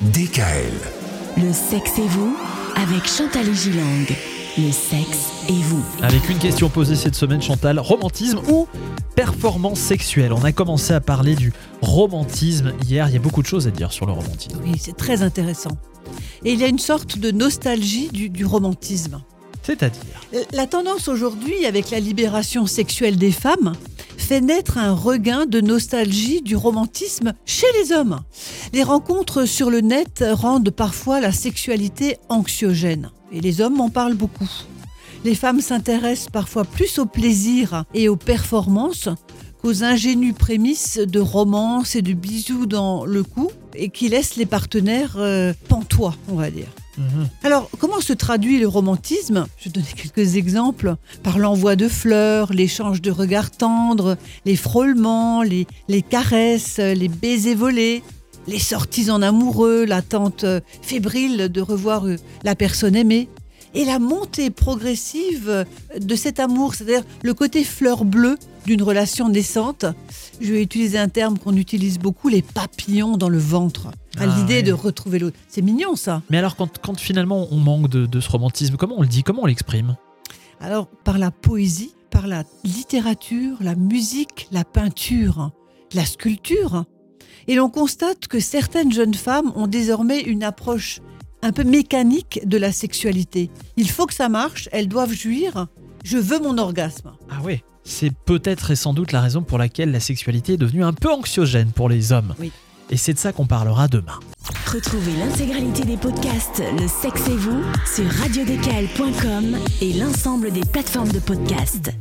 DKL. Le sexe et vous avec Chantal et Gilang. Le sexe et vous. Avec une question posée cette semaine, Chantal, romantisme ou performance sexuelle? On a commencé à parler du romantisme hier, il y a beaucoup de choses à dire sur le romantisme. Oui, c'est très intéressant. Et il y a une sorte de nostalgie du, du romantisme. C'est-à-dire? La tendance aujourd'hui, avec la libération sexuelle des femmes, fait naître un regain de nostalgie du romantisme chez les hommes. Les rencontres sur le net rendent parfois la sexualité anxiogène. Et les hommes en parlent beaucoup. Les femmes s'intéressent parfois plus au plaisir et aux performances qu'aux ingénues prémices de romance et de bisous dans le cou et qui laissent les partenaires euh, pantois, on va dire. Mhm. Alors, comment se traduit le romantisme? Je vais donner quelques exemples. Par l'envoi de fleurs, l'échange de regards tendres, les frôlements, les, les caresses, les baisers volés, les sorties en amoureux, l'attente fébrile de revoir euh, la personne aimée. Et la montée progressive de cet amour, c'est-à-dire le côté fleur bleue d'une relation naissante. Je vais utiliser un terme qu'on utilise beaucoup, les papillons dans le ventre. À Ah l'idée ouais. de retrouver l'autre. C'est mignon ça. Mais alors quand, quand finalement on manque de, de ce romantisme, comment on le dit Comment on l'exprime? Alors, par la poésie, par la littérature, la musique, la peinture, la sculpture. Et l'on constate que certaines jeunes femmes ont désormais une approche un peu mécanique de la sexualité. Il faut que ça marche, elles doivent jouir. Je veux mon orgasme. Ah oui c'est peut-être et sans doute la raison pour laquelle la sexualité est devenue un peu anxiogène pour les hommes. Oui. Et c'est de ça qu'on parlera demain. Retrouvez l'intégralité des podcasts Le sexe et vous sur radiodécal.com et l'ensemble des plateformes de podcasts.